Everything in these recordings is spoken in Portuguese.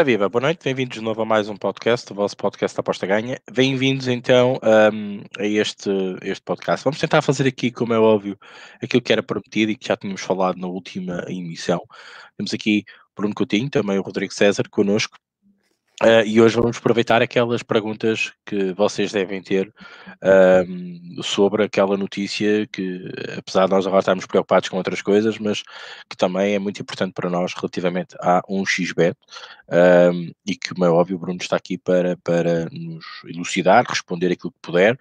Ora viva, boa noite, bem-vindos de novo a mais um podcast, o vosso podcast Aposta Ganha. Bem-vindos então um, a este, este podcast. Vamos tentar fazer aqui, como é óbvio, aquilo que era prometido e que já tínhamos falado na última emissão. Temos aqui Bruno Coutinho, também o Rodrigo César connosco, Uh, e hoje vamos aproveitar aquelas perguntas que vocês devem ter sobre aquela notícia que, apesar de nós agora estarmos preocupados com outras coisas, mas que também é muito importante para nós relativamente a um XBET uh, e que, como é óbvio, o Bruno está aqui para, para nos elucidar, responder aquilo que puder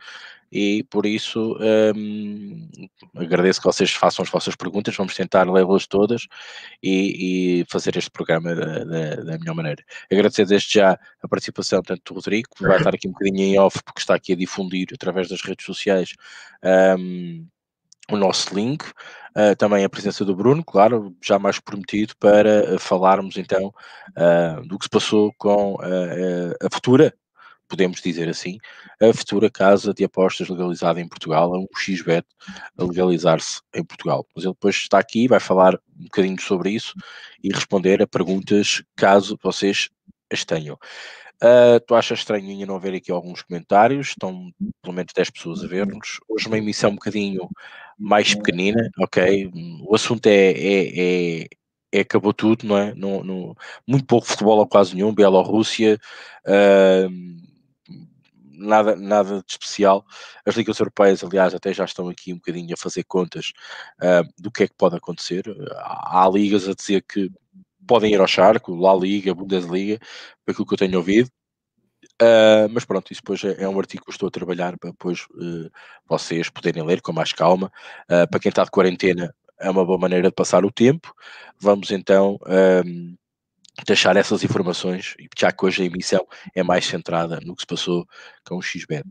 e por isso um, agradeço que vocês façam as vossas perguntas, vamos tentar lê-las todas e, e, fazer este programa da, da, da, melhor maneira. Agradecer desde já a participação tanto do Rodrigo, que vai estar aqui um bocadinho em off, porque está aqui a difundir através das redes sociais um, o nosso link, uh, também a presença do Bruno, claro, já mais prometido para falarmos então uh, do que se passou com uh, a futura podemos dizer assim, a futura casa de apostas legalizada em Portugal, a um XBET a legalizar-se em Portugal. Mas ele depois está aqui, vai falar um bocadinho sobre isso e responder a perguntas caso vocês as tenham. Uh, tu achas estranho não haver aqui alguns comentários? Estão pelo menos 10 pessoas a ver-nos. Hoje uma emissão um bocadinho mais pequenina, ok? O assunto é, é, é, é acabou tudo, não é? No, no, muito pouco futebol ou quase nenhum. Bielorrússia, uh, nada, nada de especial. As ligas europeias, aliás, até já estão aqui um bocadinho a fazer contas uh, do que é que pode acontecer. Há, há, ligas a dizer que podem ir ao charco, La Liga, Bundesliga, aquilo que eu tenho ouvido. Uh, mas pronto, isso depois é, é, um artigo que eu estou a trabalhar para depois uh, vocês poderem ler com mais calma. para quem está de quarentena, é uma boa maneira de passar o tempo. Vamos então deixar essas informações, já que hoje a emissão é mais centrada no que se passou com o XBET.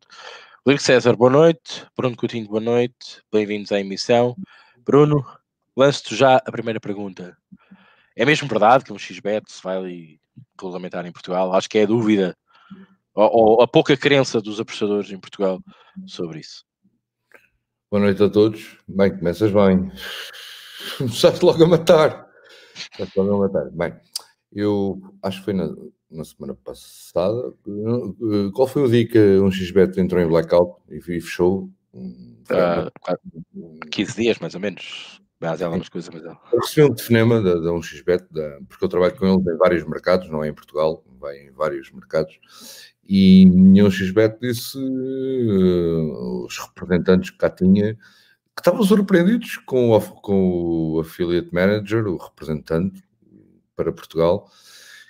Rodrigo César, boa noite. Bruno Coutinho, boa noite. Bem-vindos à emissão. Bruno, lanço-te já a primeira pergunta. É mesmo verdade que um XBET se vai regulamentar em Portugal? Acho que é a dúvida, ou, ou a pouca crença dos apostadores em Portugal sobre isso. Boa noite a todos. Bem, começas bem. Começaste logo a matar. Começaste logo a matar. Bem, eu acho que foi na, na semana passada. Eh, qual foi o dia que um XBet entrou em blackout e, fechou? Uh, 15 dias, mais ou menos. Mas ela umas coisas, mas ela. Eu recebi um telefonema da, da 1xBet, da, porque eu trabalho com eles em vários mercados, não é em Portugal, vai em vários mercados. E um xbet disse, uh, os representantes que cá tinha, que estavam surpreendidos com o, com o affiliate manager, o representante, para Portugal,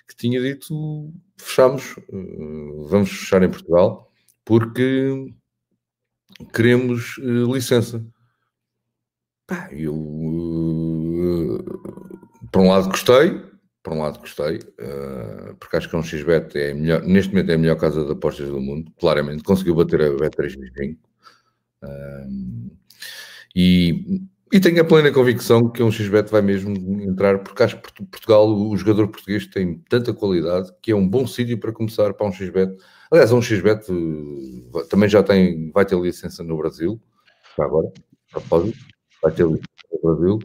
que tinha dito fechamos, eh, vamos fechar em Portugal, porque queremos uh, licença. Pá, eu uh, por um lado gostei, por um lado gostei, uh, porque acho que um XBet é melhor, neste momento é a melhor casa de apostas do mundo, claramente, conseguiu bater a Bet325. e e tenho a plena convicção que um XBet vai mesmo entrar, porque acho que Portugal, o jogador português tem tanta qualidade que é um bom sítio para começar para um XBet. Aliás, um XBet eh, também já tem, vai ter licença no Brasil, já agora, propósito, vai ter licença no Brasil,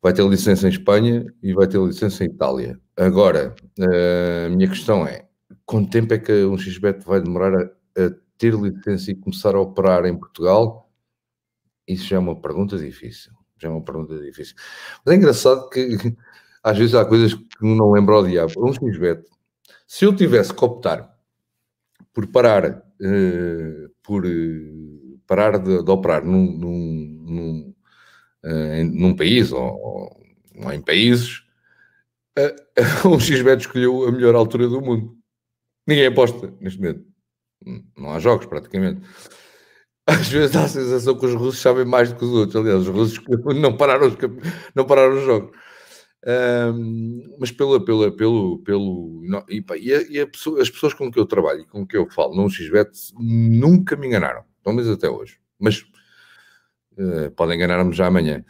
vai ter licença em Espanha e vai ter licença em Itália. Agora, eh, a minha questão é, quanto tempo é que um XBet vai demorar a, a ter licença e começar a operar em Portugal? Isso já é uma pergunta difícil. Já é uma pergunta difícil. Mas é engraçado que às vezes há coisas que não lembro ao diabo. Um XBet. Se eu tivesse que optar por parar, uh, por uh, parar de, de, operar num, num, num, uh, num país ou, ou, em países, um XBet escolheu a melhor altura do mundo. Ninguém aposta neste momento. Não há jogos praticamente às vezes dá a sensação que os russos sabem mais do que os outros. Aliás, os russos não pararam não pararam os jogos. Um, mas pela, pela, pelo, pelo não, e, pá, e, a, e a pessoa, as pessoas com que eu trabalho e com que eu falo num XBET nunca me enganaram, pelo menos até hoje. Mas uh, podem enganar-me já amanhã.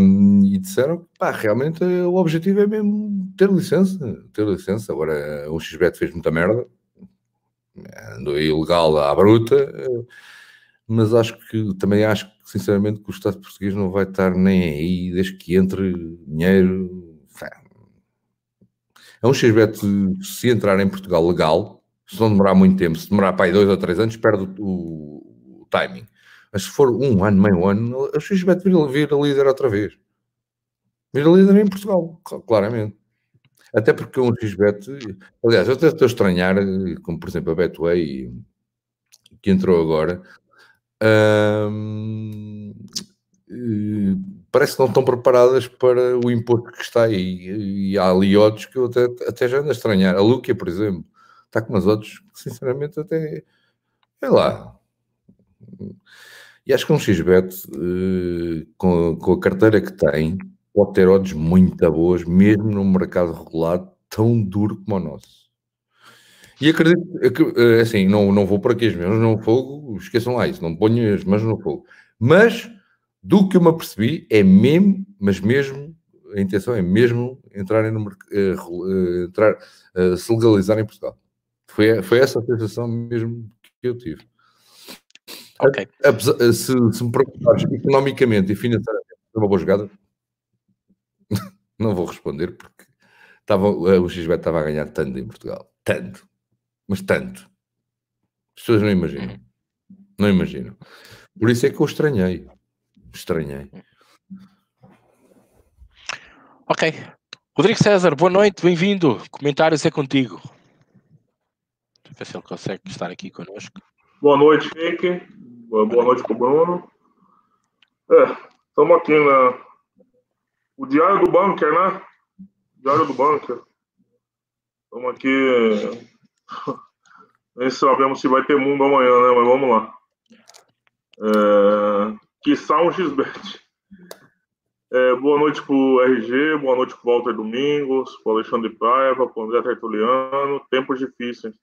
Um, e disseram que realmente o objetivo é mesmo ter licença, ter licença. Agora o XBET fez muita merda, andou ilegal à bruta. Uh, mas acho que também acho que sinceramente que o Estado português não vai estar nem aí desde que entre dinheiro. É um XBET, se entrar em Portugal legal, se não demorar muito tempo, se demorar para aí dois ou três anos, perde o, o, timing. Mas se for um ano, meio ano, o XBET vira, vira líder outra vez. Vira líder em Portugal, claramente. Até porque um XBET, aliás, eu até estou a estranhar, como por exemplo a Betway, que entrou agora, hum, parece que não estão preparadas para o imposto que está aí. E há ali outros que eu até, até já ando a estranhar. A Luquia, por exemplo, está com umas outros que, sinceramente, até. Sei lá. E acho que um XBET, uh, com, com a carteira que tem, pode ter odds muito boas, mesmo num mercado regulado tão duro como o nosso. E acredito que, eh, assim, não, não vou por aqui as mãos no fogo, esqueçam lá isso, não ponho as mãos no fogo. Mas do que eu me apercebi, é mesmo, mas mesmo, a intenção é mesmo entrarem no uh, entrar, uh, se legalizar em Portugal. Foi, foi essa a sensação mesmo que eu tive. Ok. se, se, me perguntares economicamente e financeiramente é uma boa jogada, não vou responder porque estava, o XBET estava a ganhar tanto em Portugal. Tanto. Mas tanto. As pessoas não imaginam. Não imaginam. Por isso é que eu estranhei. Estranhei. Ok. Rodrigo César, boa noite, bem-vindo. Comentários é contigo. Deixa eu ver se ele consegue estar aqui conosco. Boa noite, Henrique. Boa noite para o Bruno. É, estamos aqui na. O Diário do Bunker, né? Diário do Bunker. Estamos aqui. Nem sabemos se vai ter mundo amanhã, né? Mas vamos lá. É que um XBET. É, boa noite para o RG, boa noite para o Walter Domingos, para o Alexandre Paiva, para o André Tertuliano. Tempos difíceis,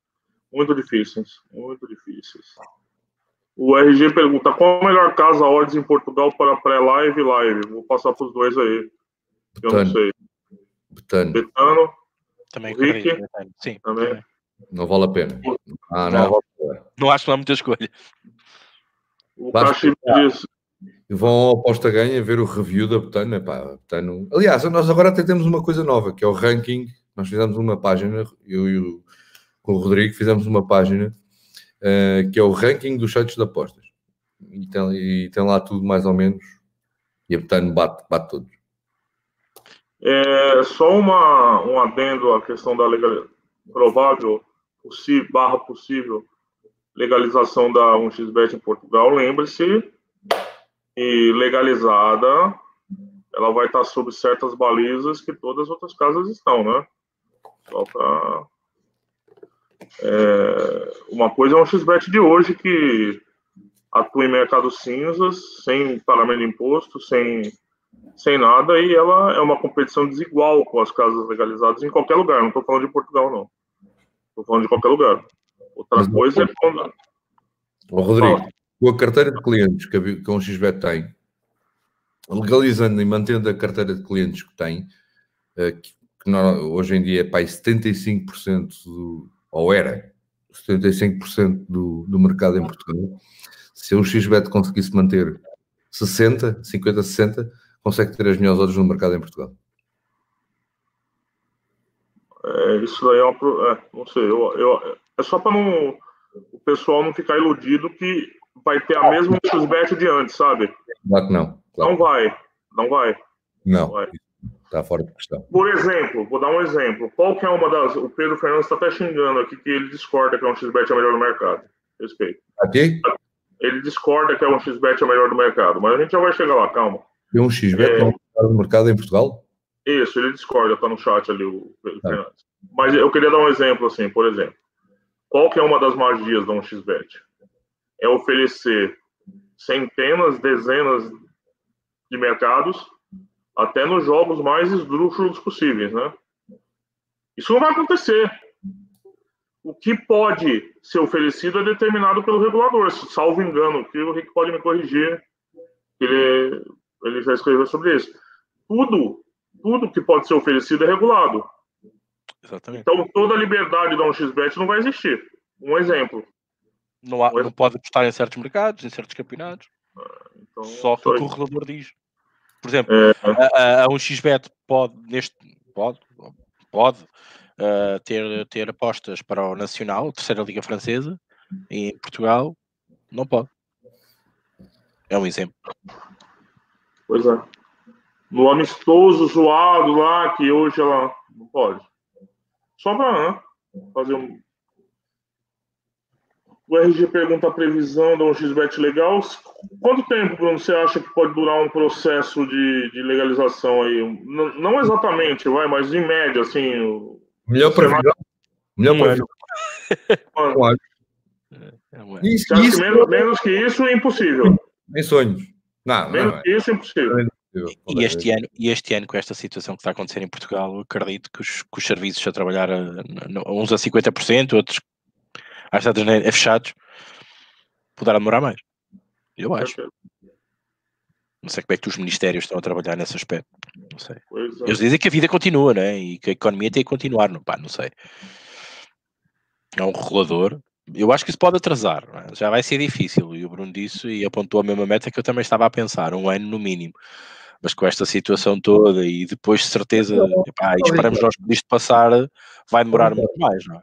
muito difíceis, muito difíceis. O RG pergunta: qual a melhor casa odds em Portugal para pré-live e live? Vou passar para os dois aí. Eu não sei. Betano. Betano. Também, Rick. Sim, também. também. Não vale a pena. Ah, não. Não, não acho que não há muita escolha. O diz: vão ao aposta ganha ver o review da Betano. Epá, Betano. Aliás, nós agora até temos uma coisa nova, que é o ranking. Nós fizemos uma página, eu e o, com o Rodrigo fizemos uma página uh, que é o ranking dos sites de apostas. E tem, e tem, lá tudo mais ou menos. E a Betano bate, bate todos. É, só uma, um adendo à questão da legal, provável, possível, barra possível legalização da 1xBet em Portugal. Lembre-se e legalizada, ela vai estar sob certas balizas que todas as outras casas estão, né? Só para é, uma coisa é um XBET de hoje que atua em mercado cinzas, sem pagamento de imposto, sem, sem nada, e ela é uma competição desigual com as casas legalizadas em qualquer lugar. Não estou falando de Portugal, não. Estou falando de qualquer lugar. Outra coisa é quando. Ô, Rodrigo, com a carteira de clientes que a, um XBET tem, legalizando e mantendo a carteira de clientes que tem, eh, que, hoje em dia é para 75% do, ou era 75% do, do mercado em Portugal, se um XBET conseguisse manter 60, 50, 60, consegue ter as melhores odds no mercado em Portugal. É, isso aí é uma. É, não sei, eu, eu, é só para não o pessoal não ficar iludido que vai ter a mesma XBet de antes, sabe? Claro não. Claro. Não vai. Não vai. Não. não vai. Está fora de questão. Por exemplo, vou dar um exemplo. Qual que é uma das. O Pedro Fernandes está até xingando aqui que ele discorda que é um XBet é melhor do mercado. Respeito. Aqui? Ele discorda que é um XBet é melhor do mercado, mas a gente já vai chegar lá, calma. Tem um XBet é... é do mercado em Portugal? Isso, ele discorda, está no chat ali, o tá. Mas eu queria dar um exemplo, assim, por exemplo. Qual que é uma das magias da 1xBet? É oferecer centenas, dezenas de mercados, até nos jogos mais esdrúxulos possíveis, né? Isso não vai acontecer. O que pode ser oferecido é determinado pelo regulador, salvo engano, que o Rick pode me corrigir, ele, ele já escreveu sobre isso. Tudo, tudo que pode ser oferecido é regulado. Exatamente. Então, toda a liberdade da 1xBet não vai existir. Um exemplo. Não, há, um não pode apostar em certos mercados, em certos campeonatos. Ah, então, Só que o que o regulador diz. Por exemplo, é... a, a, a 1xBet pode, neste, pode, pode uh, ter, ter apostas para o Nacional, terceira Liga Francesa, e em Portugal não pode. É um exemplo. Pois é. No amistoso zoado lá, que hoje ela não pode. Só para né, fazer um. O RG pergunta a previsão de um XBET legal. Quanto tempo, Bruno, você acha que pode durar um processo de, de legalização aí? Não, não, exatamente, vai, mas em média, assim. Melhor previsão. Melhor previsão. É, isso, isso, menos, menos, que isso é impossível. Nem sonhos. Não, menos não, que isso é impossível. E este, ano, e este ano, com esta situação que está a acontecer em Portugal, acredito que os, que os serviços a trabalhar a, a, uns a 50%, outros às estados é fechados, poderá demorar mais. Eu acho. Não sei como é que os ministérios estão a trabalhar nesse aspecto. Não sei. É. Eles dizem que a vida continua, né? E que a economia tem que continuar. Não, pá, não sei. É um regulador. Eu acho que isso pode atrasar. É? Já vai ser difícil. E o Bruno disse e apontou a mesma meta que eu também estava a pensar. Um ano no mínimo mas com esta situação toda e depois de certeza, epá, esperamos nós que isto passar, vai demorar muito mais, não é?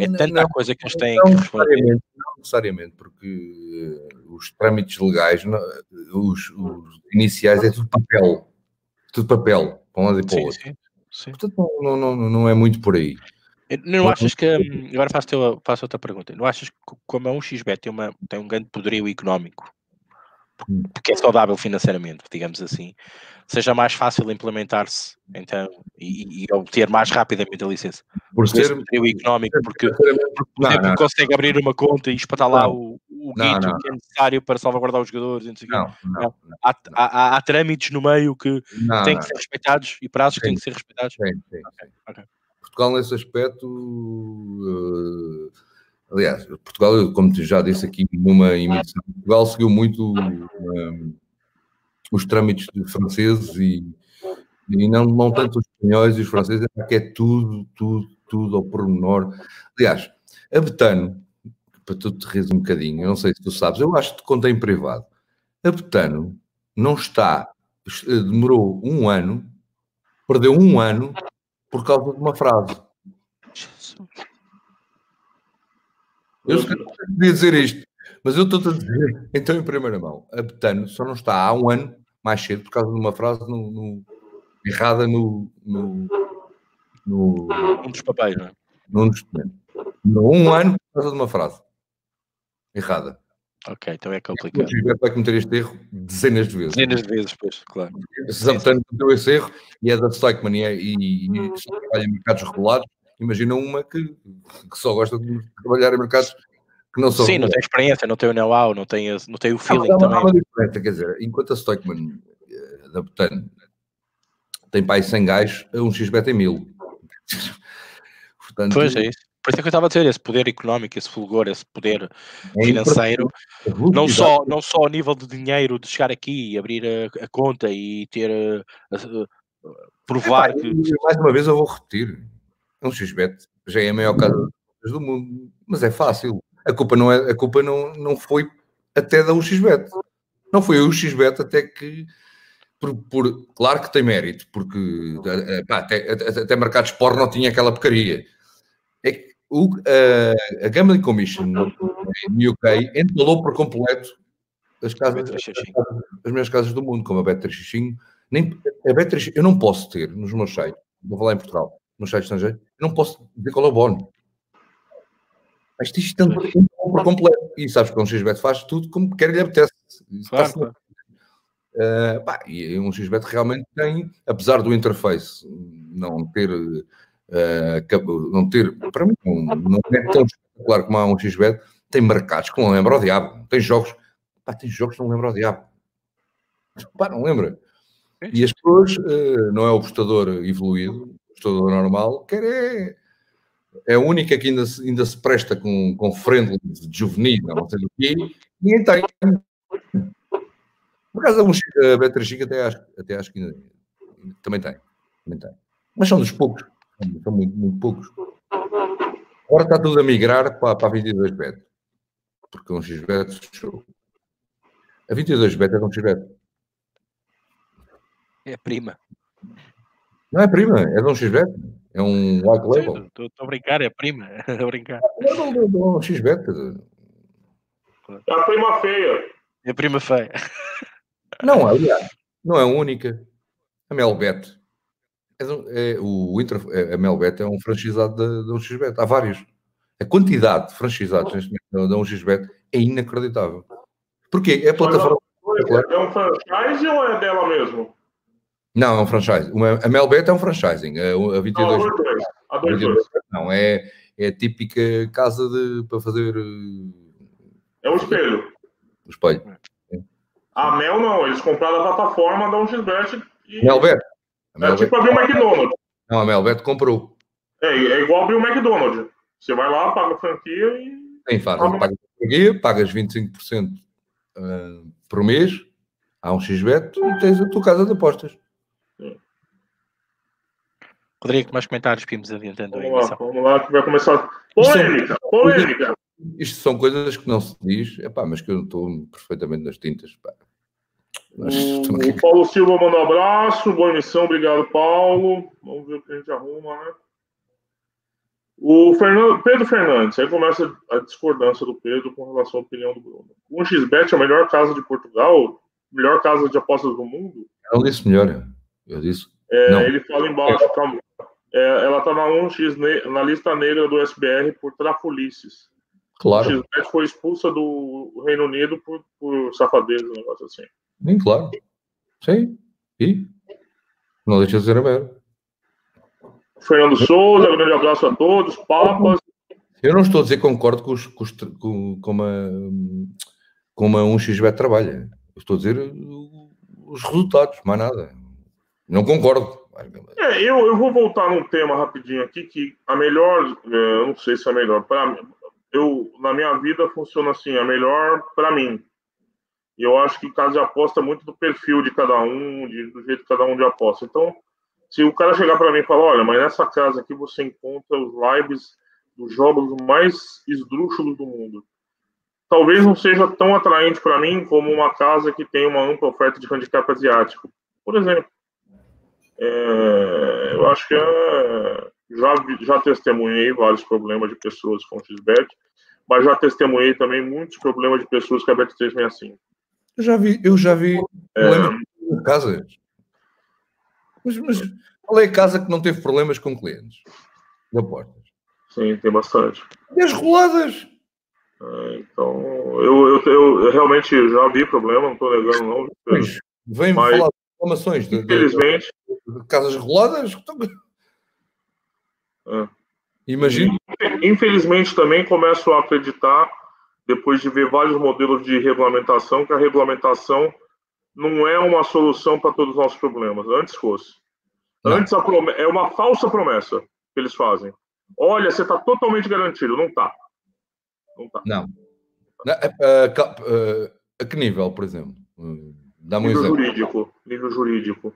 É tanta não, coisa que eles têm que responder. Não necessariamente, porque uh, os trâmites legais, os, os, iniciais, é tudo papel. Tudo papel, para um lado e para o outro. Sim, sim. Portanto, não, não, não é muito por aí. Não achas que. Hum, agora faço, teu, faço outra pergunta. Não achas que, como é um XBET, tem, uma, tem um grande poderio económico. Porque é saudável financeiramente, digamos assim, seja mais fácil implementar-se então e, e, obter mais rapidamente a licença. Por ser o económico, porque, porque não, exemplo, não. consegue abrir uma conta e espetar lá o, o que é necessário para salvaguardar os jogadores. Não, não, há, há, há, trâmites no meio que têm que ser respeitados e prazos que têm que ser respeitados. Sim, sim. Okay, okay. Portugal, nesse aspecto. Uh Aliás, Portugal, como já disse aqui numa emissão, Portugal seguiu muito um, os trâmites franceses e, e não, não tanto os espanhóis e os franceses, é que é tudo, tudo, tudo ao pormenor. Aliás, a Betano, para tu te rires um bocadinho, eu não sei se tu sabes, eu acho que te contei em privado. A Betano não está, demorou um ano, perdeu um ano por causa de uma frase. Jesus. Eu podia dizer isto, mas eu estou a dizer, então, em primeira mão, a Betano só não está há um ano mais cedo por causa de uma frase no, no, errada no, no, no. Um dos papéis, não é? Num dos documentos. Um ano por causa de uma frase errada. Ok, então é complicado. O vai cometer este erro dezenas de vezes. Dezenas de vezes, pois, claro. Se a Betano cometeu esse erro e é da Stockman e, é, e, e trabalha em mercados regulados, Imagina uma que, que só gosta de trabalhar em mercados que não são. Sim, não tem experiência, não tem o know-how, não tem, não tem o feeling não, também. Há uma diferença, quer dizer, enquanto a Stockman eh, da Butan tem pai 100 gajos, um XB tem 1000. Portanto, pois é isso. Por isso é que eu estava a dizer, esse poder económico, esse fulgor, esse poder é financeiro, não só, não só a nível de dinheiro, de chegar aqui e abrir a, a conta e ter, a, a, provar é, pá, que... Mais uma vez eu vou repetir, um XBet já é a maior casa do mundo, mas é fácil. A culpa não é, a culpa não, não foi até da UXBet. Não foi a UXBet até que por, por, claro que tem mérito, porque pá, até, até, até mercados não tinha aquela porcaria. É que o, a, a Gambling Commission no, no UK entalou por completo as casas, as, as minhas casas do mundo, como a Bet365. Nem, a Bet365, eu não posso ter nos meus sites, vou falar em Portugal, no site estrangeiro, não posso dizer qual é o bónus. Mas isto é por completo. E sabes que um XBet faz tudo como quer lhe apetece. Claro, claro. Uh, pá, e um XBet realmente tem, apesar do interface não ter, uh, não ter para mim, não, não é tão espetacular como há um XBet, tem mercados que não lembra o diabo. Tem jogos, pá, tem jogos que não lembra o diabo. Pá, não lembra. E as pessoas, uh, não é o postador evoluído, todo normal, quer é, é a única que ainda se, ainda se presta com, com friendly de juvenil, não sei do quê, ninguém tem. Por acaso, a Beatriz Chica até acho, até acho que ainda, também tem, também tem. Mas são dos poucos, são muito, muito poucos. Agora está tudo a migrar para, para a 22 bet, porque um XBet fechou. A 22 bet é um XBet. É prima. Não é prima, é de um XBET. É um white label. Estou a brincar, é prima. a brincar. Não, não, não, XBet. É a prima feia. É a prima feia. Não, aliás, não é a única. A Melbet. É, é, o Inter, é, a Melbet é um franchisado da, da 1xBet. Há vários. A quantidade de franchisados neste momento da 1xBet é inacreditável. Porquê? É a plataforma. É um franchise ou é dela mesmo? Não, é um franchise. Uma, a Melbet é um franchising. A, a 22. Não, a 22. Não, é, é a típica casa de, para fazer. É um espelho. Um espelho. A Mel não, eles compraram a plataforma da 1xBet. E... Melbet. É tipo abrir o McDonald's. Não, a Melbet comprou. É, é igual abrir o McDonald's. Você vai lá, paga a franquia e. Tem faz. Paga a franquia, pagas 25% uh, por mês, há um XBet e tens a tua casa de apostas. Rodrigo, mais comentários para irmos adiantando vamos lá, vamos lá, que vai começar. Polêmica, polêmica. Isto são coisas que não se diz, epá, mas que eu estou perfeitamente nas tintas. Pá. Mas, o Paulo Silva manda um abraço, boa emissão, obrigado, Paulo. Vamos ver o que a gente arruma, né? O Fernando, Pedro Fernandes, aí começa a discordância do Pedro com relação à opinião do Bruno. O xbet é a melhor casa de Portugal, melhor casa de apostas do mundo? Eu não disse melhor, eu disse. É, ele fala embaixo, é. É, ela está na 1x na lista negra do SBR por trafulices. Claro. O foi expulsa do Reino Unido por, por safadeza, um negócio assim. Sim, claro. Sim. E? Não deixa de ser merda. Fernando Souza, grande abraço a todos, papas. Eu não estou a dizer que concordo com, os, com, os, com, com, uma, com uma 1xBet trabalha. Eu estou a dizer os resultados, mais nada. Não concordo. É, eu, eu vou voltar num tema rapidinho aqui, que a melhor, é, não sei se é a melhor, para eu, na minha vida funciona assim, a melhor para mim. E eu acho que casa de aposta é muito do perfil de cada um, de, do jeito que cada um de aposta. Então, se o cara chegar para mim e falar, olha, mas nessa casa aqui você encontra os lives dos jogos mais esdrúxulos do mundo. Talvez não seja tão atraente para mim como uma casa que tem uma ampla oferta de handicap asiático, por exemplo. É, eu acho que é, já, já testemunhei vários problemas de pessoas com XBET, mas já testemunhei também muitos problemas de pessoas com a Bet365. Eu já vi, eu já vi é, casas mas, mas qual é a casa que não teve problemas com clientes de apostas? Sim, tem bastante. E as roladas? É, então, eu, eu, eu, realmente já vi problema, não estou negando, não. Pois, vem-me mas, falar de reclamações infelizmente, casas roladas. É. Imagino. Infelizmente, também começo a acreditar, depois de ver vários modelos de regulamentação, que a regulamentação não é uma solução para todos os nossos problemas. Antes fosse. Não. Antes é uma falsa promessa que eles fazem. Olha, você está totalmente garantido. Não está. Não está. Não. A, a, que nível, por exemplo? Dá nível exemplo. jurídico. Nível jurídico.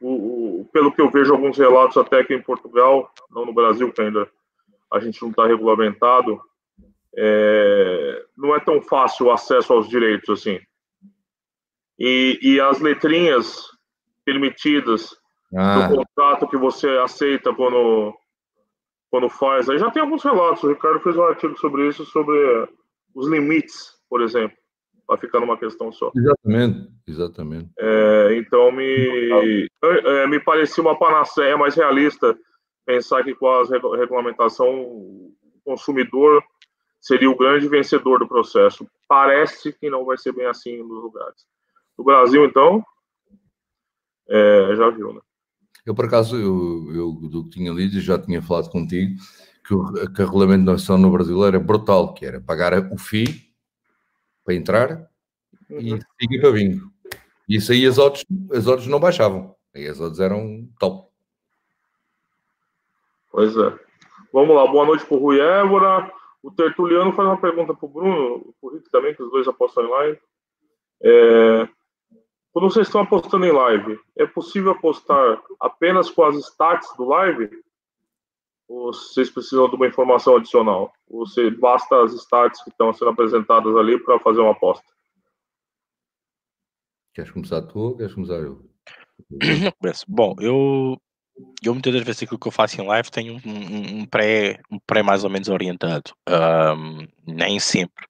O, o, pelo que eu vejo alguns relatos até que em Portugal, não no Brasil, que ainda a gente não está regulamentado, é, não é tão fácil o acesso aos direitos assim e, e as letrinhas permitidas ah. do contrato que você aceita quando, quando faz. Aí já tem alguns relatos. O Ricardo fez um artigo sobre isso, sobre os limites, por exemplo, para ficar numa questão só. Exatamente, exatamente. É, então me, é, me parecia uma panaceia mais realista pensar que com a regulamentação o consumidor seria o grande vencedor do processo. Parece que não vai ser bem assim nos lugares. O Brasil, então, é, já viu, né? Eu, por acaso, eu, eu do que tinha lido, já tinha falado contigo, que, o, que a regulamentação no Brasil era brutal, que era pagar o FII para entrar uhum. e seguir para bingo. E isso aí as odds, as odds não baixavam. Aí as odds eram top. Pois é. Vamos lá, boa noite para o Rui Évora. O Tertuliano faz uma pergunta para o Bruno, o Rick também, que os dois apostam em live. É, quando vocês estão apostando em live, é possível apostar apenas com as stats do live? Ou vocês precisam de uma informação adicional? Ou você basta as stats que estão sendo apresentadas ali para fazer uma aposta? Queres começar tu ou queres começar eu? Bom, eu eu muitas das vezes aquilo que eu faço em live tem um, um, um pré, um pré mais ou menos orientado. Um, nem sempre.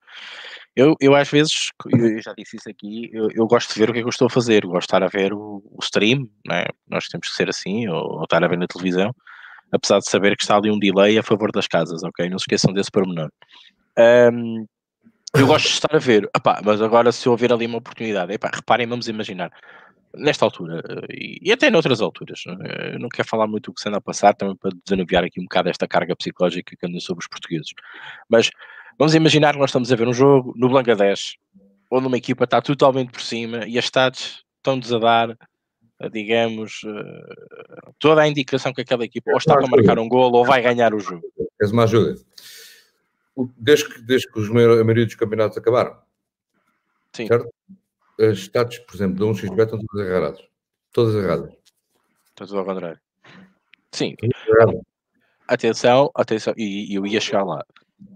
Eu, eu às vezes, eu já disse isso aqui, eu, eu, gosto de ver o que é que eu estou a fazer, gosto de estar a ver o, o stream, né? nós temos que ser assim, ou, ou, estar a ver na televisão, apesar de saber que está ali um delay a favor das casas, ok? Não se esqueçam desse pormenor. Um, eu gosto de estar a ver, Epá, mas agora se houver ali uma oportunidade, epá, reparem, vamos imaginar, nesta altura, e, e até noutras alturas, não quero falar muito do que se anda a passar, também para desanuviar aqui um bocado esta carga psicológica que anda sobre os portugueses, mas Vamos imaginar que nós estamos a ver um jogo no Bangladesh, onde uma equipa está totalmente por cima e as stats estão-nos a dar, eh, digamos, eh, toda a indicação que aquela equipa ou está para marcar um gol ou vai ganhar o jogo. Queres uma ajuda? Desde que, desde que os, a maioria dos campeonatos acabaram, Sim. certo? As stats, por exemplo, de um XB estão todas erradas. Todas erradas. Está tudo ao contrário. Sim. Atenção, atenção, e eu ia chegar lá.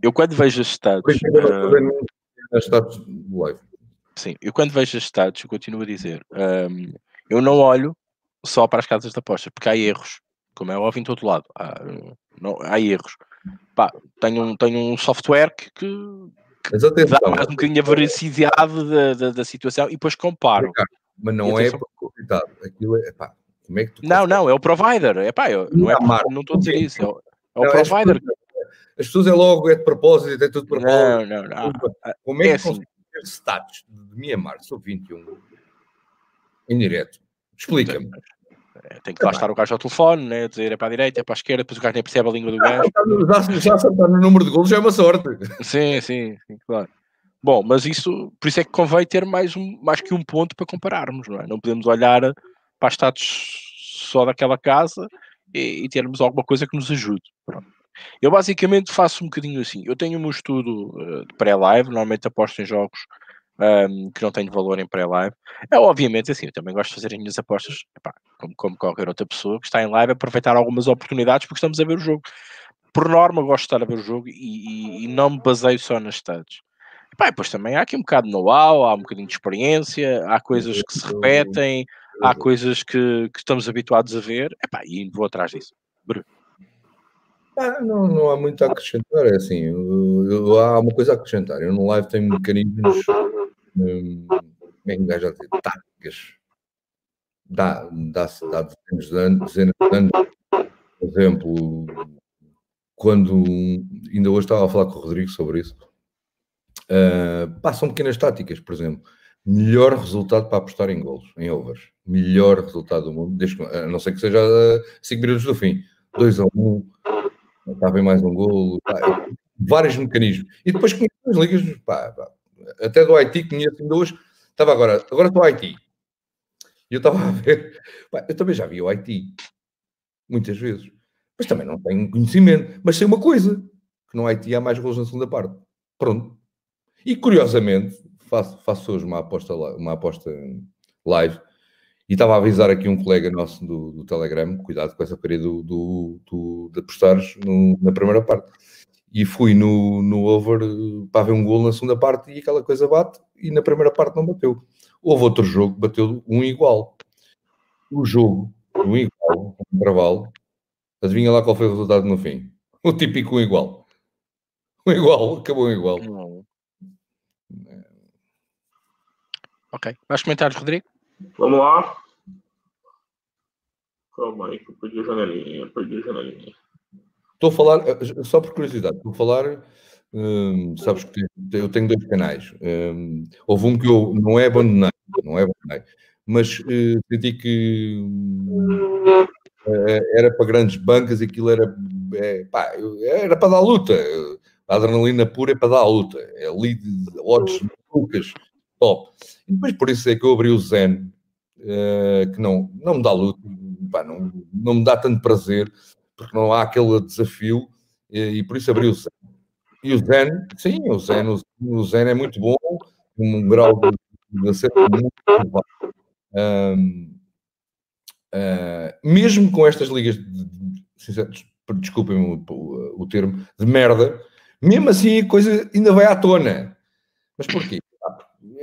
Eu quando vejo as stats. Uh, stats live. Sim, eu quando vejo as stats, eu continuo a dizer, um, eu não olho só para as casas de apostas, porque há erros, como é óbvio em todo lado, há, não, há erros. Pá, tenho, um, tenho um software que, que, dá mais um bocadinho a veracidade da, da, da, situação e depois comparo. Mas não é aquilo é, pá, como é que tu Não, não, é o provider, é pá, eu, não, é, não estou a dizer isso, é o, é o não, provider. É as pessoas é logo, é de propósito, é tudo de propósito. Não, não, não. Como é, é que assim. consegues ter status de Mianmar, sou 21, em direto? Explica-me. É, tem que lá estar o gajo ao telefone, né? dizer é para a direita, é para a esquerda, depois o gajo nem percebe a língua do gajo. Já, já acertar no número de golos já é uma sorte. Sim, sim, sim, claro. Bom, mas isso, por isso é que convém ter mais, um, mais que um ponto para compararmos, não é? Não podemos olhar para status só daquela casa e, e termos alguma coisa que nos ajude. Pronto. Eu basicamente faço um bocadinho assim. Eu tenho o meu estudo uh, de pré-live, normalmente aposto em jogos um, que não têm valor em pré-live. É obviamente assim, eu também gosto de fazer as minhas apostas, epá, como, como qualquer outra pessoa que está em live, aproveitar algumas oportunidades porque estamos a ver o jogo. Por norma, gosto de estar a ver o jogo e, e, e não me baseio só nas stats. Epá, depois também há aqui um bocado de know-how, há um bocadinho de experiência, há coisas que se repetem, há coisas que, que estamos habituados a ver, epá, e vou atrás disso. Bruno. Ah, não, não há muito a acrescentar, é assim, eu, eu, há uma coisa a acrescentar. Eu no live tenho mecanismos, hum, como é que um gajo a dizer, táticas. Dá, dá-se, dá dezenas de anos, dezenas de anos. Por exemplo, quando, ainda hoje estava a falar com o Rodrigo sobre isso, uh, são pequenas táticas, por exemplo, melhor resultado para apostar em golos, em overs, melhor resultado do mundo, desde, a não ser que seja 5 minutos do fim, 2 a 1, um, estava em mais um golo, pá, vários mecanismos. E depois conheço as ligas, pá, pá, até do Haiti, conheço ainda hoje, estava agora, agora estou Haiti. E eu estava a ver, eu também já vi o Haiti, muitas vezes, mas também não tenho conhecimento. Mas sei uma coisa, que no Haiti há mais gols na segunda parte. Pronto. E curiosamente, faço, faço hoje uma aposta, uma aposta live e estava a avisar aqui um colega nosso do, do Telegram, cuidado com essa parede do, do, do, de apostares no, na primeira parte. E fui no, no over para ver um gol na segunda parte e aquela coisa bate e na primeira parte não bateu. Houve outro jogo que bateu um igual. O jogo, um igual, um intervalo, adivinha lá qual foi o resultado no fim? O típico um igual. Um igual, acabou um igual. Ok. Mais comentários, Rodrigo? Vamos lá. Calma aí, que eu perdi a janelinha, perdi a janelinha. Estou a falar, eh, só por curiosidade, estou a falar, hum, sabes que eu tenho dois canais. Hum, houve um que eu não é abandonei, não é abandonei, mas uh, senti que uh, era para grandes bancas e aquilo era, é, pá, era para dar luta. A adrenalina pura é para dar a luta. É lead, odds, malucas, top. E depois por isso é que eu abri o Zen, uh, que não, não me dá luta, pá, não, não me dá tanto prazer, porque não há aquele desafio, e, e por isso abri o Zen. E o Zen, sim, o Zen, o, o Zen é muito bom, um grau de, de acerto muito elevado. Um, uh, mesmo com estas ligas, de, desculpem o, o, termo, de merda, mesmo assim a coisa ainda vai à tona. Mas porquê?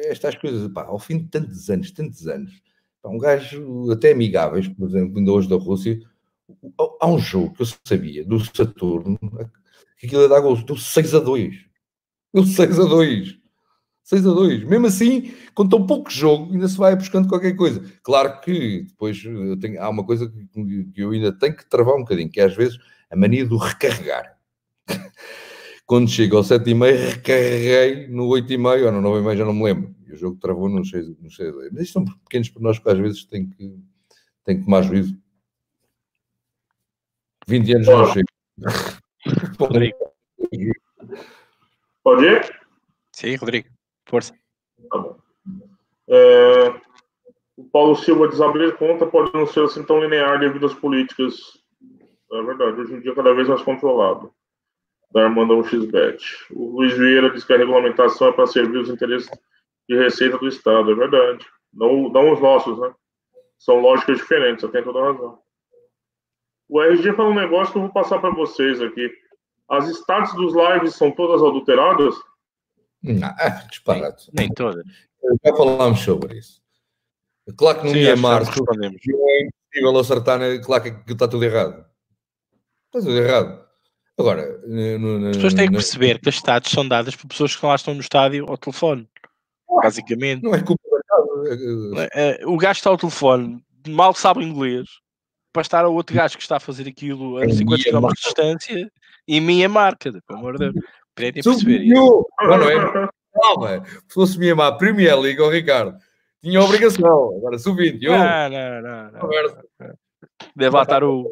estas coisas, pá, ao fim de tantos anos, tantos anos, um gajo até amigáveis, por exemplo, ainda hoje da Rússia, há um jogo que eu sabia do Saturno que aquilo ia dar gols, deu 6 a 2. Deu 6 a 2. 6 a 2. Mesmo assim, com tão pouco jogo, ainda se vai buscando qualquer coisa. Claro que depois tenho, há uma coisa que, que, eu ainda tenho que travar um bocadinho, que é às vezes a mania do recarregar. Quando chego ao 7,5, recarreguei no 8,5 ou no 9,5, já não me lembro. E o jogo travou no 6, no 6 Mas isto são pequenos para nós que às vezes tem que, tem que tomar juízo. 20 anos não chego. Rodrigo. Pode ir? Sim, Rodrigo. Força. Tá bom. É, o Paulo Silva diz abrir conta pode não ser assim tão linear devido às políticas. É verdade, hoje em dia cada vez mais controlado. Da Armanda XBet. O Luiz Vieira diz que a regulamentação é para servir os interesses de receita do Estado. É verdade. Não, não os nossos, né? São lógicas diferentes, você tem toda a razão. O RG fala um negócio que eu vou passar para vocês aqui. As stats dos lives são todas adulteradas? Não, é disparate. Nem, nem todas. Já falámos sobre isso. Claro que no Mianmar é impossível acertar, né? claro que está tudo errado. Está tudo errado. Agora, no, as pessoas têm que perceber que as stats são dadas por pessoas que lá estão no estádio ao telefone. Basicamente. Não é culpa da casa. É, é, o gajo está ao telefone, mal sabe inglês, para estar ao outro gajo que está a fazer aquilo a 50 km de distância e minha marca, pelo amor de Deus. Perceber isso. Não, é? Calma, se fosse minha má Premier League, o Ricardo, tinha obrigação. Agora, sub-21. Não, não, não. não. Deve lá estar o.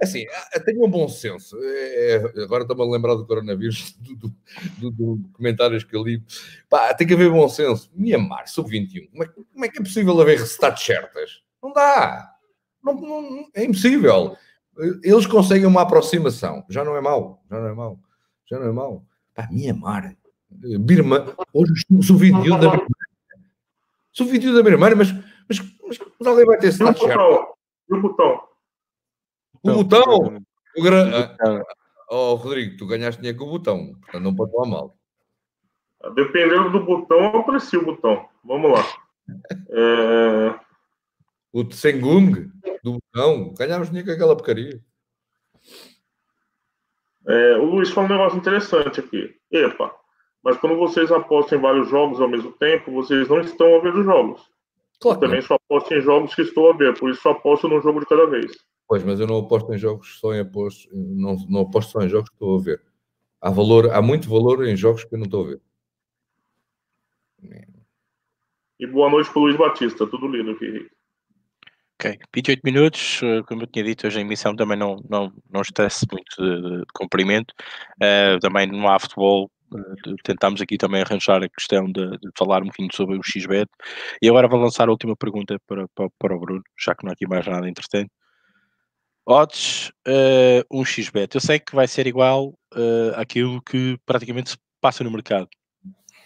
Assim, tenho um bom senso. É, é agora estou-me a lembrar do coronavírus, do, do, do, do comentários que eu li. Pá, tem que haver bom senso. Mianmar, sub-21. Como, é, como é que é possível haver stats certas? Não dá. Não, não, é impossível. Eles conseguem uma aproximação. Já não é mau. Já não é mau. Já não é mau. Pá, Mianmar. Birma. Hoje sou vídeo da Birma. Sou vídeo da Birma, mas, mas, mas, mas alguém vai ter esse lado certo. E o botão? O botão? O gra... Oh, Rodrigo, tu ganhaste dinheiro com o botão, portanto não pode falar mal. Dependendo do botão, eu aprecio o botão. Vamos lá. É... O Tsengung do botão, ganhámos dinheiro com aquela porcaria. É, o Luiz falou um negócio interessante aqui. Epa, mas quando vocês apostam em vários jogos ao mesmo tempo, vocês não estão a ver os jogos. Claro. Eu também só aposto em jogos que estou a ver, por isso só aposto num jogo de cada vez. Pois, mas eu não aposto em jogos só em aposto, não, não aposto só em jogos que estou a ver. Há valor, há muito valor em jogos que eu não estou a ver. E boa noite para o Luiz Batista, tudo lindo aqui. Ok, 28 minutos, eh, como eu tinha dito, hoje a emissão também não, não, não estresse muito de, de comprimento, uh, também não há futebol, uh, tentámos aqui também arranjar a questão de, de, falar um bocadinho sobre o XBET, e agora vou lançar a última pergunta para, para, para o Bruno, já que não há aqui mais nada interessante. Odds, uh, um XBET, eu sei que vai ser igual uh, àquilo que praticamente se passa no mercado,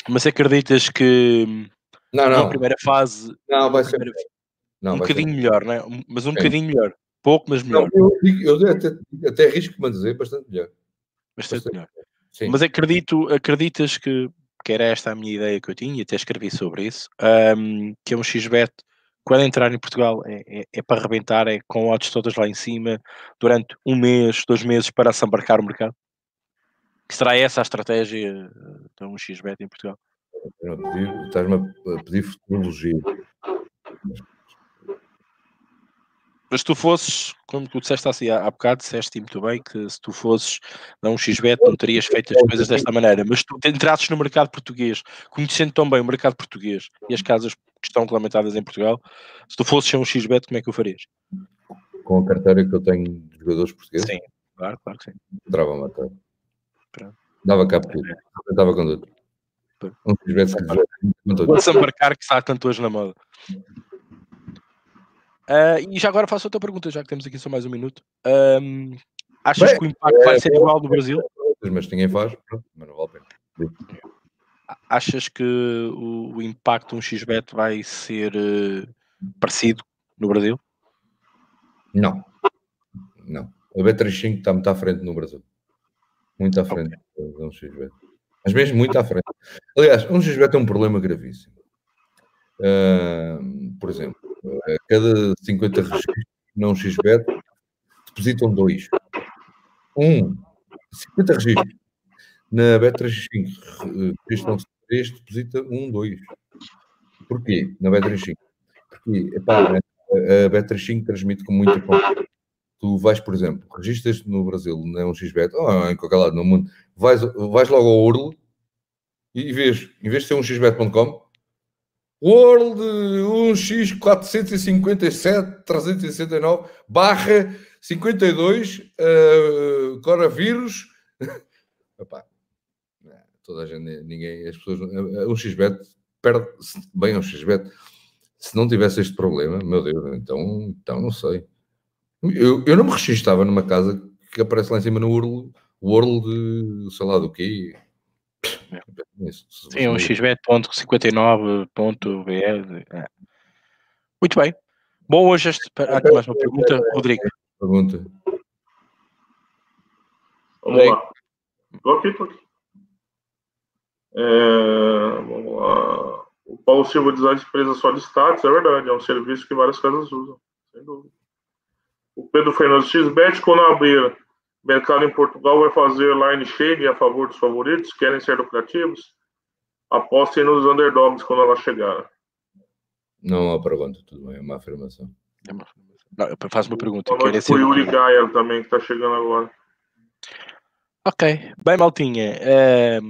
mas acreditas que não, não. na primeira fase... Não, vai ser... Primeira, não, um bocadinho ser. melhor, né? mas um bocadinho melhor. Pouco, mas melhor. Não, eu, eu até, até risco-me a dizer bastante melhor. Bastante, bastante melhor. Sim. Mas acredito, acreditas que, que era esta a minha ideia que eu tinha, e até escrevi sobre isso, um, que é um XBET, quando entrar em Portugal, é, é, é, para arrebentar, é com odds todas lá em cima, durante um mês, dois meses, para se embarcar o mercado? Que será essa a estratégia de um XBET em Portugal? Estás-me a pedir futurologia. Mas tu fosses, como tu disseste assim há, há bocado, disseste muito bem que se tu fosses dar um XBET não terias feito as coisas desta maneira, mas tu entrasses no mercado português, conhecendo tão bem o mercado português e as casas que estão regulamentadas em Portugal, se tu fosses ser um XBET, como é que o farias? Com a carteira que eu tenho de jogadores portugueses? Sim, claro, claro que sim. Entrava a matar. Dava cabo tudo. Estava com tudo. Um XBET Vou-se embarcar que está tanto hoje na moda. Uh, e já agora faço outra pergunta, já que temos aqui só mais um minuto. Um, achas Bem, que o impacto é, vai ser igual no Brasil? Mas ninguém faz, mas não vale a pena. Achas que o, o impacto de um XBET vai ser uh, parecido no Brasil? Não. Não. A B35 está muito à frente no Brasil. Muito à frente okay. de um XBET. Mas mesmo muito à frente. Aliás, um XBET é um problema gravíssimo. Uh, por exemplo, a cada 50 registros não XBET, depositam dois. Um, 50 registros. Na Bet365, registram-se três, deposita um, dois. Porquê? Na Bet365. Porque, epá, a Bet365 transmite com muita confiança. Tu vais, por exemplo, registras no Brasil, na 1xBet, ou em qualquer lado no mundo, vais, vais logo ao URL e vês, em vez de ser 1xbet.com, World 1x457 369 barra 52 uh, coronavírus. Epá, toda a gente, ninguém, as pessoas, um xbet perde bem um xbet. Se não tivesse este problema, meu Deus, então, então não sei. Eu, eu não me registava numa casa que aparece lá em cima no URL, World, sei lá do quê, Sim, um xbet.59.br. É. Muito bem. Bom, hoje este... ah, mais uma pergunta, Rodrigo. Pergunta. Vamos lá. Estou aqui, estou aqui. É, vamos lá. O Paulo Silva design de empresa só de status, é verdade, é um serviço que várias casas usam, sem dúvida. O Pedro Fernandes XBet, quando abrir mercado em Portugal vai fazer line shade a favor dos favoritos, querem ser lucrativos? Apostem nos underdogs quando ela chegar. Não há pergunta, tudo bem, é uma afirmação. É uma afirmação. Não, eu faço uma pergunta. Boa noite o Yuri Gaia também, que está chegando agora. Ok, bem, Maltinha. É,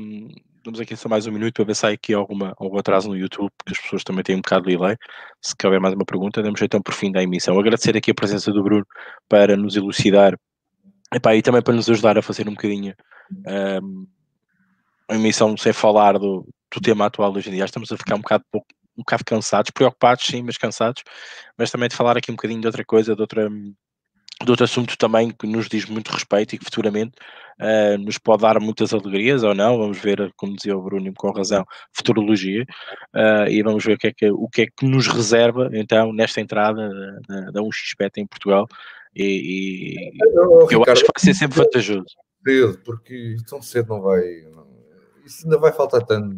damos aqui só mais um minuto para ver se sai aqui alguma, algum atraso no YouTube, porque as pessoas também têm um bocado de delay. Se houver mais uma pergunta, damos então por fim da emissão. Agradecer aqui a presença do Bruno para nos elucidar Epá, e também para nos ajudar a fazer um bocadinho um, a emissão sem falar do, do tema atual hoje em dia. Estamos a ficar um bocado, um bocado cansados, preocupados sim, mas cansados, mas também de falar aqui um bocadinho de outra coisa, de outra de outro assunto também que nos diz muito respeito e que futuramente uh, nos pode dar muitas alegrias ou não, vamos ver, como dizia o Bruno com razão, futurologia, uh, e vamos ver o que, é que, o que é que nos reserva então nesta entrada da, da 1xBet em Portugal e, e eu, eu acho que vai ser sempre vantajoso. Cedo, porque tão cedo não vai. Isso ainda vai faltar tanto.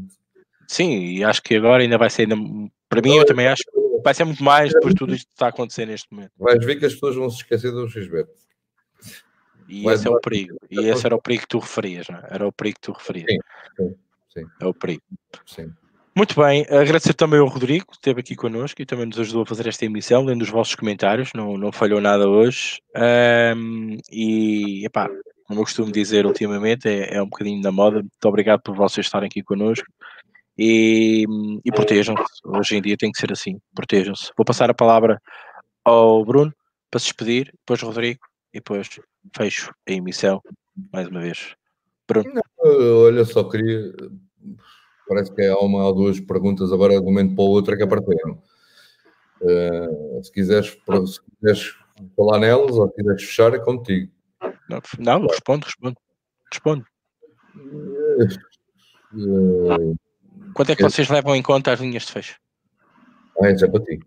Sim, e acho que agora ainda vai ser ainda. Para mim, eu também acho que vai ser muito mais depois de tudo isto que está a acontecer neste momento. Vais ver que as pessoas vão se esquecer do XBet. E Mas esse é o perigo. E esse era o perigo que tu referias, não é? Era o perigo que tu referias. Sim, sim, sim. É o perigo. Sim. Muito bem, agradecer também ao Rodrigo, que esteve aqui connosco e também nos ajudou a fazer esta emissão, lendo os vossos comentários, não, não falhou nada hoje. Um, e, epá, como eu costumo dizer ultimamente, é, é um bocadinho da moda. Muito obrigado por vocês estarem aqui connosco. E, e protejam-se. Hoje em dia tem que ser assim, protejam-se. Vou passar a palavra ao Bruno para se despedir, depois Rodrigo e depois fecho a emissão mais uma vez. Bruno. Não, olha, só queria Parece que há uma ou duas perguntas agora de um momento para o outro é que apareceram. Uh, se, quiseres, se quiseres falar nelas ou quiseres fechar, é contigo. Não, não responde, responde. Responde. Uh, Quanto é que é, vocês levam em conta as linhas de fecho? Ah, isso é para ti.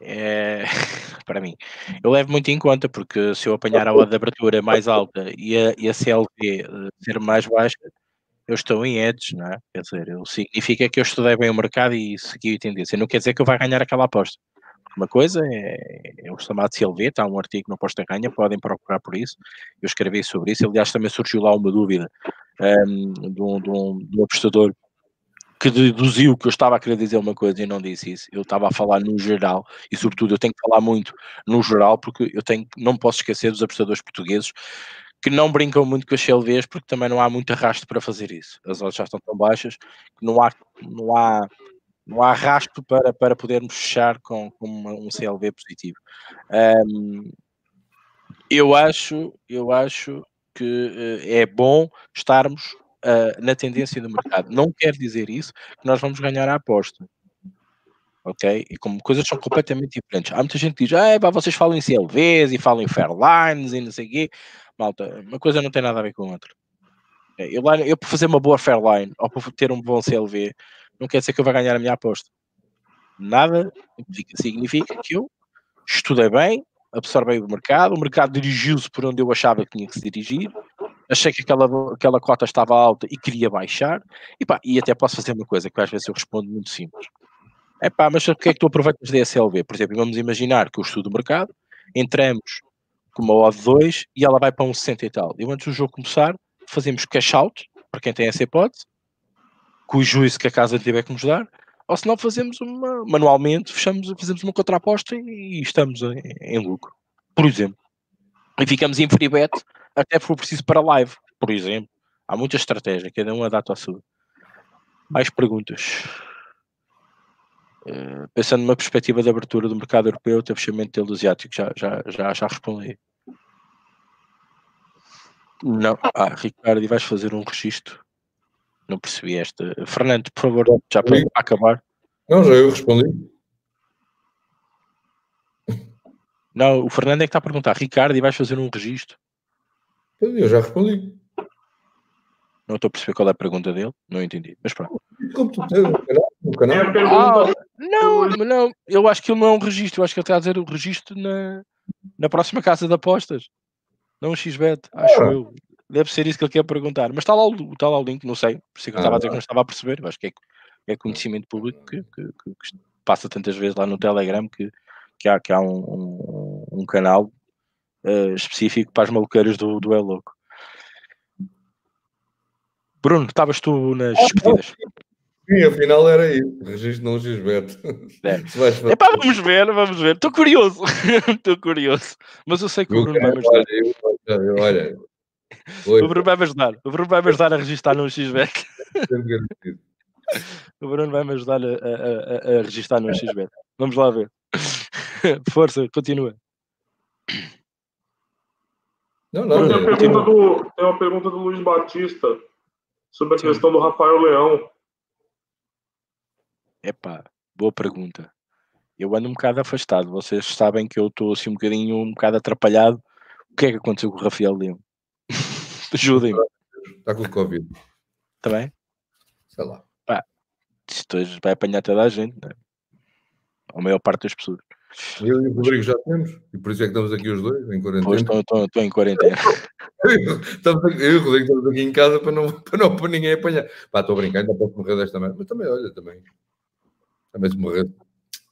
É, para mim. Eu levo muito em conta, porque se eu apanhar a hora de abertura mais alta e a, e a CLV eh, ser mais baixa, eu estou em edge, não é? Quer dizer, eu, significa que eu estudei bem o mercado e segui a tendência. Não quer dizer que eu vá ganhar aquela aposta. Uma coisa é, é o chamado CLV, está um artigo no Aposta Ganha, podem procurar por isso. Eu escrevi sobre isso. Aliás, também surgiu lá uma dúvida um, de, um, de, um, de um apostador que deduziu que eu estava a querer dizer uma coisa e não disse isso. Eu estava a falar no geral e, sobretudo, eu tenho que falar muito no geral porque eu tenho, não posso esquecer dos apostadores portugueses que não brincam muito com as CLVs porque também não há muito arrasto para fazer isso. As odds já estão tão baixas que não há, não há, não há arrasto para, para podermos fechar com, com um CLV positivo. Um, eu acho, eu acho que uh, é bom estarmos uh, na tendência do mercado. Não quer dizer isso que nós vamos ganhar a aposta. Ok? E como coisas são completamente diferentes. Há muita gente que diz, ah, vocês falam em CLVs e falam em Fairlines e não sei o quê malta, uma coisa não tem nada a ver com a outra. É, eu, eu por fazer uma boa Fairline ou por ter um bom CLV, não quer dizer que eu vá ganhar a minha aposta. Nada significa que eu estudei bem, absorvei o mercado, o mercado dirigiu-se por onde eu achava que tinha que se dirigir, achei que aquela, aquela cota estava alta e queria baixar, e, pá, e até posso fazer uma coisa que às vezes eu respondo muito simples. É pá, mas o que é que tu aproveitas da SLV? Por exemplo, vamos imaginar que eu estudo o mercado, entramos com uma odd 2 e ela vai para um 60 e tal. E antes do jogo começar, fazemos cash out, para quem tem essa hipótese, com o juízo que a casa tiver que nos dar, ou se não fazemos uma, manualmente, fechamos, fazemos uma contraposta e, e estamos em, em, lucro, por exemplo. E ficamos em free bet até for preciso para live, por exemplo. Há muita estratégia, cada um adapta a sua. Mais perguntas? Uh, pensando numa perspectiva de abertura do mercado europeu, até fechamento dele asiático, já, já, já, já respondi. Não. Ah, Ricardo, e vais fazer um registro? Não percebi esta. Fernando, por favor, já para acabar. Não, já eu respondi. Não, o Fernando é que está a perguntar. Ricardo, e vais fazer um registro? Eu já respondi. Não estou a perceber qual é a pergunta dele, não entendi. Mas pronto. Como tu tens no canal? Ah, não, não, eu acho que ele não é um registro, eu acho que ele está a dizer o registro na, na próxima casa de apostas. Não um XBet, acho ah. eu. Deve ser isso que ele quer perguntar. Mas está lá o, está lá o link, não sei. Por isso é que eu estava a dizer que não estava a perceber. Acho que é, é conhecimento público que, que, que, que, passa tantas vezes lá no Telegram que, que há, que há um, um, um canal uh, específico para as maluqueiras do, do É Louco. Bruno, estavas tu nas ah, despedidas? Sim, afinal era isso. Registro não Gisberto. É. Epá, vamos ver, vamos ver. Estou curioso. Estou curioso. Mas eu sei que o Bruno vai me ajudar. Olha, olha. O Bruno vai me ajudar. O Bruno vai me ajudar a registrar no XBet. o Bruno vai me ajudar a, a, a, a registrar no XBet. Vamos lá ver. Força, continua. Não, não, tem, uma pergunta do, tem uma pergunta do Luiz Batista sobre a Sim. questão do Rafael Leão. Epá, boa pergunta. Eu ando um bocado afastado. Vocês sabem que eu estou assim um bocadinho um bocado atrapalhado. O que é que aconteceu com o Rafael Leão? Ajudem-me. Está com o Covid. Está bem? Sei lá. Pá, isto hoje vai apanhar toda a gente, né? A maior parte das pessoas. Eu e o Rodrigo já temos, e por isso é que estamos aqui os dois, em quarentena. Pois estou em quarentena. estamos aqui, eu e o Rodrigo estamos aqui em casa para não, para não para ninguém apanhar. Pá, estou a brincar, ainda posso morrer desta merda, mas também, olha, também. Também se morrer.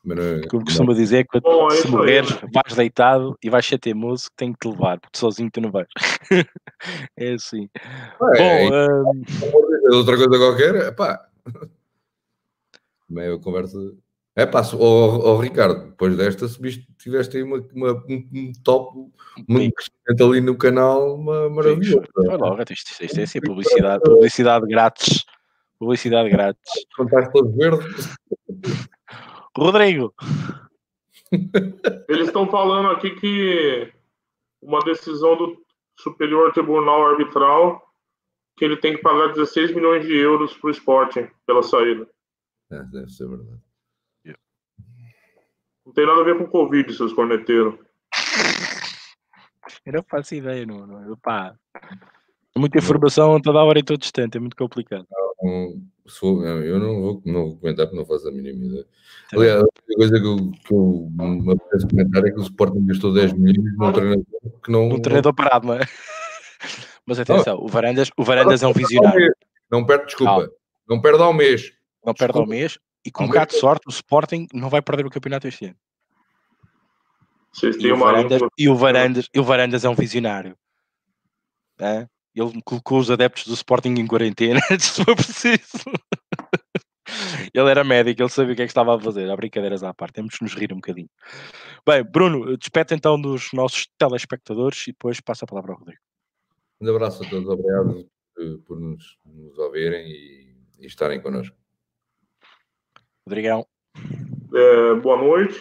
É, Como costuma dizer, que Bom, se morreres, vais deitado e vais ser teimoso que tem que te levar, porque sozinho tu não vais. é assim. É, Bom, é, um... outra coisa qualquer, pá. Meio conversa é, passo, ao, ao Ricardo, depois desta, subiste, tiveste aí uma, uma, um top, um crescimento ali no canal uma, maravilhoso. Olha logo, isto, isto é assim, publicidade, publicidade grátis. Publicidade grátis. Contaste todo verde. Rodrigo. Eles estão falando aqui que uma decisão do Superior Tribunal Arbitral que ele tem que pagar 16 milhões de euros para o Sporting pela saída. É, deve ser verdade. Não tem nada a ver com Covid, seus corneteiros. Eu não faço ideia, não. não pá. Muita informação toda hora e todo distante, é muito complicado. Não, sou, eu não vou, não vou comentar porque não faço a mínima ideia. Tá Aliás, a coisa que eu, que eu me apetece comentar é que o Sporting gastou 10 milhões num treinador que não. Um treinador parado, não é? Mas atenção, não. o Varandas, o Varandas é um visionário. Não perde, desculpa, não, não perde ao mês. Não perde ao mês e com um bocado de sorte, o Sporting não vai perder o campeonato este ano. E o, Varandas, e, o Varandas, e o Varandas é um visionário. É? Ele colocou os adeptos do Sporting em quarentena, se for preciso. ele era médico, ele sabia o que é que estava a fazer. Há brincadeiras à parte, temos que nos rir um bocadinho. Bem, Bruno, despete então dos nossos telespectadores e depois passa a palavra ao Rodrigo. Um abraço a todos, obrigado por nos, nos ouvirem e, e estarem connosco. Rodrigão. É, boa noite.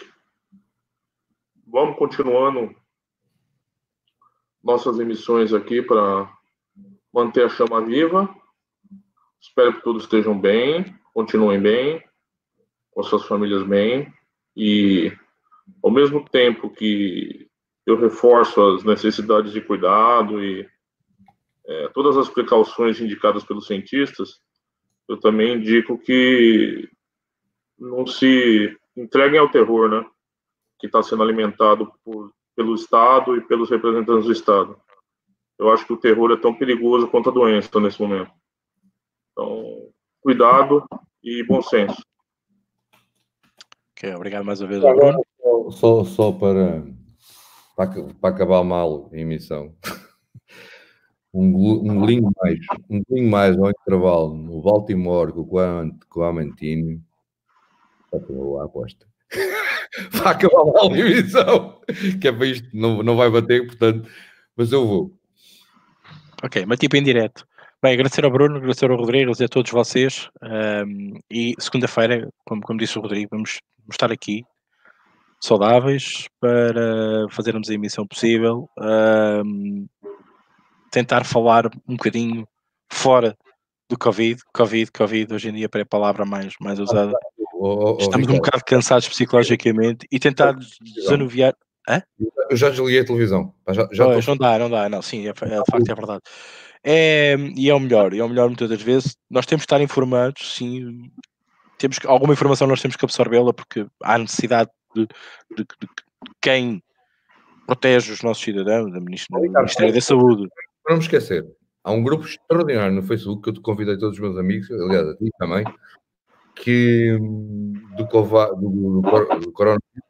Vamos continuando nossas emissões aqui para manter a chama viva. Espero que todos estejam bem, continuem bem, com suas famílias bem. E, ao mesmo tempo que eu reforço as necessidades de cuidado e é, todas as precauções indicadas pelos cientistas, eu também indico que não se entreguem ao terror, né? Que está sendo alimentado por, pelo Estado e pelos representantes do Estado. Eu acho que o terror é tão perigoso quanto a doença nesse momento. Então, cuidado e bom senso. Ok, obrigado mais uma vez. Agora, só, só para para, para acabar mal a emissão. Um, um golinho mais, um golinho mais ao intervalo no Baltimore com o Amantini. Para a aposta. vai acabar mal a emissão. Que é para isto, não, não vai bater, portanto, mas eu vou. Ok, mas tipo em direto. Bem, agradecer ao Bruno, agradecer ao Rodrigo, agradecer a todos vocês. Um, e segunda-feira, como, como disse o Rodrigo, vamos, vamos estar aqui saudáveis para fazermos a emissão possível. Um, tentar falar um bocadinho fora do Covid. Covid, Covid, hoje em dia é a palavra mais, mais usada. Oh, oh, Estamos oh, um bocado cansados psicologicamente e tentar desanuviar. Hã? Eu já desliguei a televisão. Já, já pois, tô... Não dá, não dá, não, sim, é, é, de facto é verdade. É, e é o melhor, e é o melhor muitas das vezes. Nós temos que estar informados, sim. Temos que, alguma informação nós temos que absorvê-la porque há necessidade de, de, de, quem protege os nossos cidadãos, da Ministério, Ministério da Saúde. Não me esquecer, há um grupo extraordinário no Facebook que eu te convidei todos os meus amigos, aliás, a ti também, que do, Cova, do, do, do coronavírus,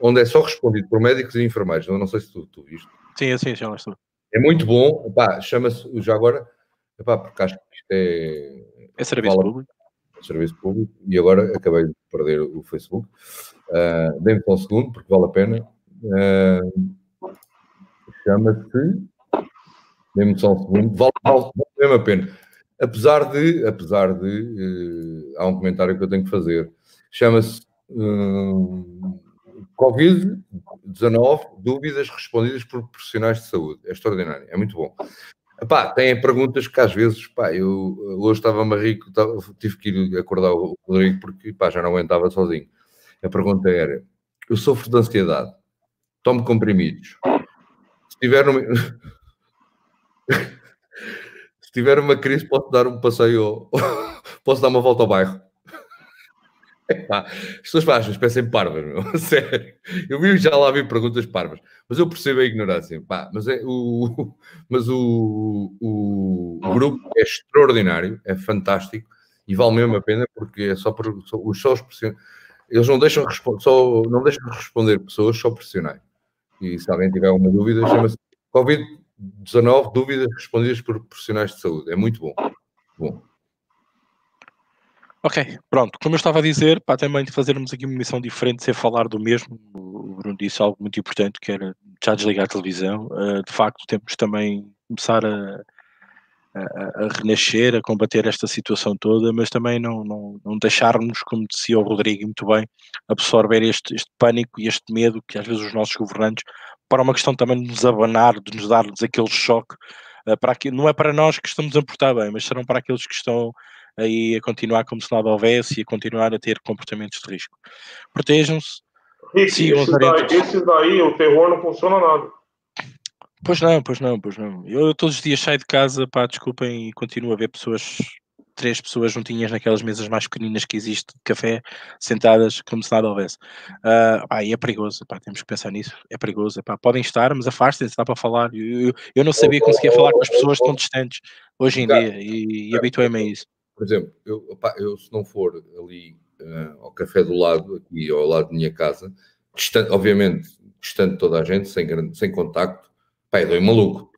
onde é só respondido por médicos e enfermeiros. Eu não sei se tu, tu viste. Sim, sim, já estou. É muito bom, chama-se já agora, porque acho que isto é. É serviço fala, público. É serviço público, e agora acabei de perder o Facebook. Uh, Dê-me só um segundo, porque vale a pena. Uh, chama-se. Dê-me só um segundo, vale, vale, vale a pena. Apesar de, apesar de, uh, há um comentário que eu tenho que fazer. Chama-se uh, Covid-19, dúvidas respondidas por profissionais de saúde. É extraordinário, é muito bom. Epá, tem perguntas que às vezes, pá, eu hoje estava-me tive que ir acordar o Rodrigo porque, pá, já não aguentava sozinho. A pergunta era, eu sofro de ansiedade, tomo comprimidos. Se tiver. Se tiver uma crise, posso dar um passeio, posso dar uma volta ao bairro. As pessoas fazem, parecem parvas, meu. Sério. Eu vi, já lá vi perguntas parvas, mas eu percebo a ignorância. Pá, mas é, o, mas o, o, o, grupo é extraordinário, é fantástico e vale mesmo a pena porque é só, por, só, só os eles não deixam, só, não deixam responder pessoas só profissionais. E se alguém tiver alguma dúvida, chama-se Covid-19, dúvidas respondidas por profissionais de saúde. É muito bom. Bom. Ok, pronto. Como eu estava a dizer, para também fazermos aqui uma missão diferente, sem falar do mesmo, o Bruno disse algo muito importante, que era já desligar a televisão. Uh, de facto, temos também começar a, a, a, renascer, a combater esta situação toda, mas também não, não, não deixarmos, como dizia o Rodrigo muito bem, absorver este, este pânico e este medo que às vezes os nossos governantes, para uma questão também de nos abanar, de nos dar-nos aquele choque, uh, para aqui, não é para nós que estamos a portar bem, mas serão para aqueles que estão aí a continuar como se nada houvesse e a continuar a ter comportamentos de risco. Protejam-se. Sigam esses, daí, esses daí, o terror não funciona nada. Pois não, pois não, pois não. Eu todos os dias saio de casa, pá, desculpem, e continuo a ver pessoas, três pessoas juntinhas naquelas mesas mais pequeninas que existe de café, sentadas como se nada houvesse. Uh, pá, e é perigoso, pá, temos que pensar nisso. É perigoso, pá, podem estar, mas afastem-se, dá para falar. Eu, eu, eu não sabia que conseguia falar com as pessoas tão distantes hoje em dia e, e habituei-me a isso por exemplo, eu, opa, eu se não for ali uh, ao café do lado, aqui ao lado da minha casa, distante, obviamente, distante de toda a gente, sem, sem contacto, pá, dou maluco.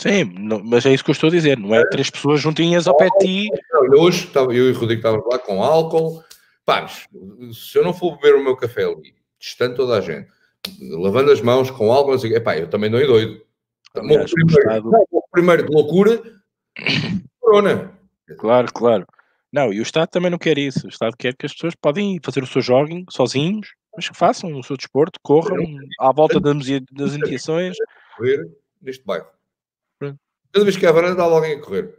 Sim, não, mas é isso que eu estou a dizer, não é, é. três pessoas juntinhas ao pé de ti. Hoje, eu e o Rodrigo estávamos lá com álcool, pá, se eu não for beber o meu café ali, distante toda a gente, lavando as mãos com álcool, assim, epá, eu também não é doido. Aliás, primeiro, estado... primeiro de loucura, corona. Claro, claro. Não, e o Estado também não quer isso. O Estado quer que as pessoas podem fazer o seu jogging sozinhos, mas que façam o seu desporto, corram à volta das, das iniciações. Correr neste bairro. Pronto. Cada vez que há varanda, há alguém a correr.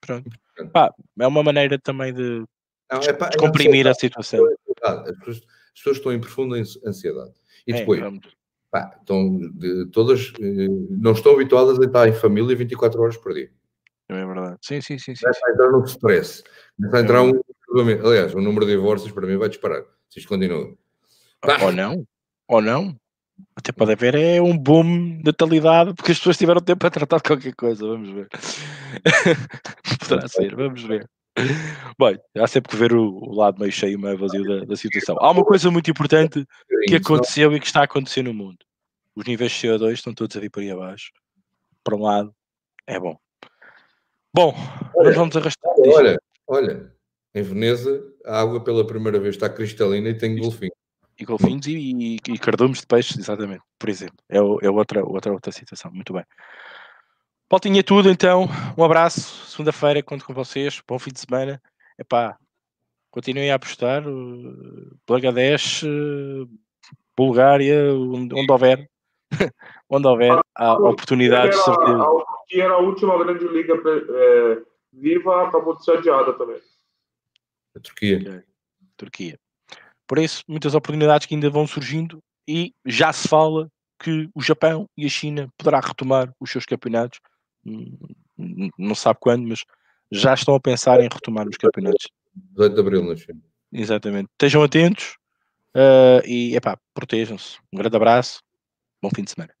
Pronto. Pá, é uma maneira também de não, é, pá, descomprimir a situação. As pessoas, as pessoas, estão em profunda ansiedade. E é, depois, é, pá, estão de, todas eh, não estão habituadas a estar em família 24 horas por dia. É verdade. Sim, sim, sim. Começa a entrar no stress. Começa a entrar um. Aliás, o número de divórcios para mim vai disparar. Se isto continua. Ou não. Ou não. Até pode haver é um boom de natalidade porque as pessoas tiveram tempo para tratar de qualquer coisa. Vamos ver. Poderá ser, vamos ver. Bem, há sempre que ver o, o lado meio cheio, meio vazio da, da, situação. Há uma coisa muito importante que aconteceu e que está a acontecer no mundo. os níveis de CO2 estão todos a vir por aí abaixo. Para um lado, é bom. Bom, olha, nós vamos arrastar. Olha, olha, em Veneza, a água pela primeira vez está cristalina e tem golfinhos. E golfinhos e, e, e cardumes de peixes, exatamente, por exemplo. É, é outra, outra, outra situação. Muito bem. Pautinha tudo, então. Um abraço. Segunda-feira conto com vocês. Bom fim de semana. Epá, continuem a apostar. Bangladesh, Bulgária, onde, onde houver. onde houver a oportunidade, de certeza. Que era a última grande liga é, viva, acabou de ser adiada também. A Turquia. Turquia. Por isso, muitas oportunidades que ainda vão surgindo e já se fala que o Japão e a China poderá retomar os seus campeonatos não sabe quando, mas já estão a pensar em retomar os campeonatos. 18 de Abril, na China. Exatamente. Estejam atentos uh, e, epá, protejam-se. Um grande abraço. Bom fim de semana.